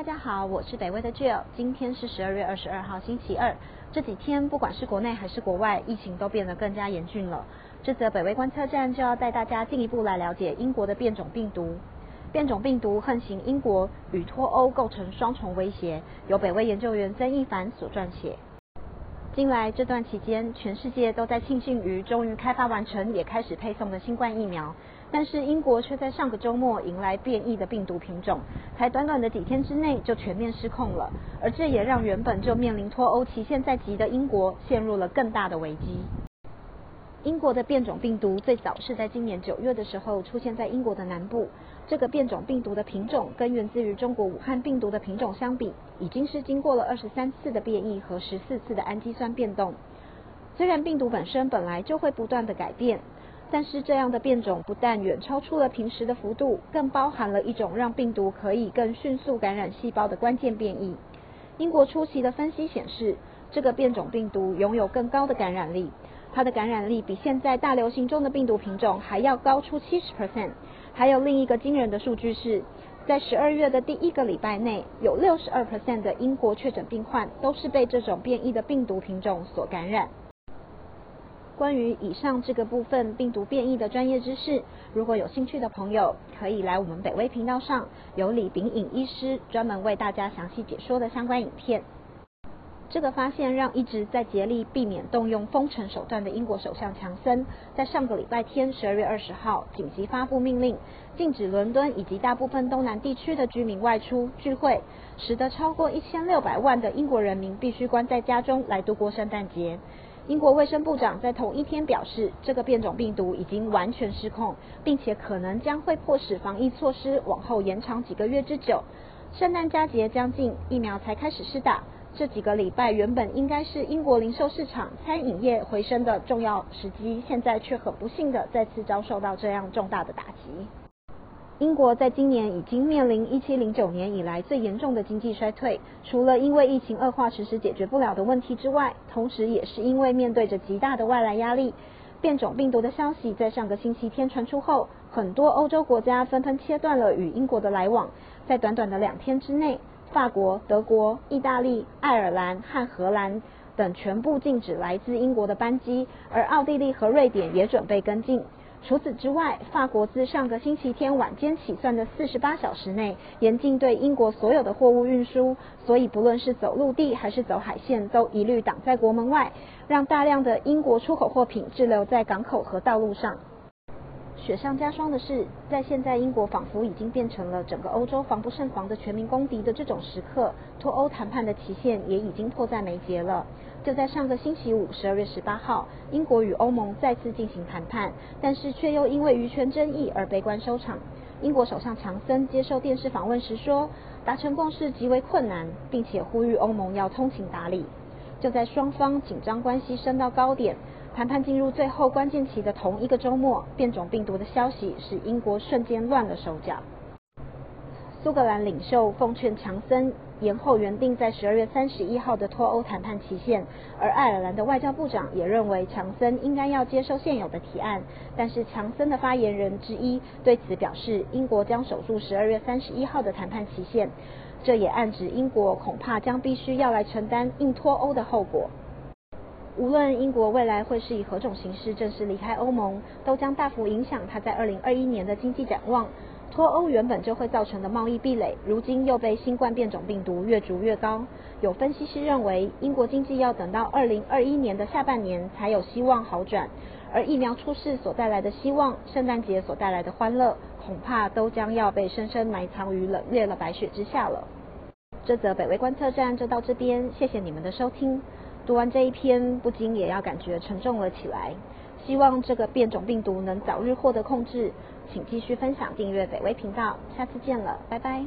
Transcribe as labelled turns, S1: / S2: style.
S1: 大家好，我是北威的 Jill。今天是十二月二十二号，星期二。这几天不管是国内还是国外，疫情都变得更加严峻了。这则北威观测站就要带大家进一步来了解英国的变种病毒。变种病毒横行英国，与脱欧构成双重威胁。由北威研究员曾一凡所撰写。近来这段期间，全世界都在庆幸于终于开发完成，也开始配送的新冠疫苗。但是英国却在上个周末迎来变异的病毒品种，才短短的几天之内就全面失控了。而这也让原本就面临脱欧期限在即的英国陷入了更大的危机。英国的变种病毒最早是在今年九月的时候出现在英国的南部。这个变种病毒的品种跟源自于中国武汉病毒的品种相比，已经是经过了二十三次的变异和十四次的氨基酸变动。虽然病毒本身本来就会不断的改变。但是这样的变种不但远超出了平时的幅度，更包含了一种让病毒可以更迅速感染细胞的关键变异。英国初期的分析显示，这个变种病毒拥有更高的感染力，它的感染力比现在大流行中的病毒品种还要高出七十 percent。还有另一个惊人的数据是，在十二月的第一个礼拜内，有六十二 percent 的英国确诊病患都是被这种变异的病毒品种所感染。关于以上这个部分病毒变异的专业知识，如果有兴趣的朋友，可以来我们北威频道上，有李炳颖医师专门为大家详细解说的相关影片。这个发现让一直在竭力避免动用封城手段的英国首相强森，在上个礼拜天十二月二十号紧急发布命令，禁止伦敦以及大部分东南地区的居民外出聚会，使得超过一千六百万的英国人民必须关在家中来度过圣诞节。英国卫生部长在同一天表示，这个变种病毒已经完全失控，并且可能将会迫使防疫措施往后延长几个月之久。圣诞佳节将近，疫苗才开始施打，这几个礼拜原本应该是英国零售市场、餐饮业回升的重要时机，现在却很不幸的再次遭受到这样重大的打击。英国在今年已经面临一七零九年以来最严重的经济衰退，除了因为疫情恶化迟迟解决不了的问题之外，同时也是因为面对着极大的外来压力。变种病毒的消息在上个星期天传出后，很多欧洲国家纷纷切断了与英国的来往。在短短的两天之内，法国、德国、意大利、爱尔兰和荷兰等全部禁止来自英国的班机，而奥地利和瑞典也准备跟进。除此之外，法国自上个星期天晚间起算的四十八小时内，严禁对英国所有的货物运输，所以不论是走陆地还是走海线，都一律挡在国门外，让大量的英国出口货品滞留在港口和道路上。雪上加霜的是，在现在英国仿佛已经变成了整个欧洲防不胜防的全民公敌的这种时刻，脱欧谈判的期限也已经迫在眉睫了。就在上个星期五，十二月十八号，英国与欧盟再次进行谈判，但是却又因为渔权争议而悲观收场。英国首相强森接受电视访问时说，达成共识极为困难，并且呼吁欧盟要通情达理。就在双方紧张关系升到高点。谈判进入最后关键期的同一个周末，变种病毒的消息使英国瞬间乱了手脚。苏格兰领袖奉劝强森延后原定在十二月三十一号的脱欧谈判期限，而爱尔兰的外交部长也认为强森应该要接受现有的提案。但是强森的发言人之一对此表示，英国将守住十二月三十一号的谈判期限，这也暗指英国恐怕将必须要来承担硬脱欧的后果。无论英国未来会是以何种形式正式离开欧盟，都将大幅影响它在二零二一年的经济展望。脱欧原本就会造成的贸易壁垒，如今又被新冠变种病毒越逐越高。有分析师认为，英国经济要等到二零二一年的下半年才有希望好转，而疫苗出世所带来的希望，圣诞节所带来的欢乐，恐怕都将要被深深埋藏于冷冽的白雪之下了。这则北威观测站就到这边，谢谢你们的收听。读完这一篇，不禁也要感觉沉重了起来。希望这个变种病毒能早日获得控制。请继续分享、订阅北威频道，下次见了，拜拜。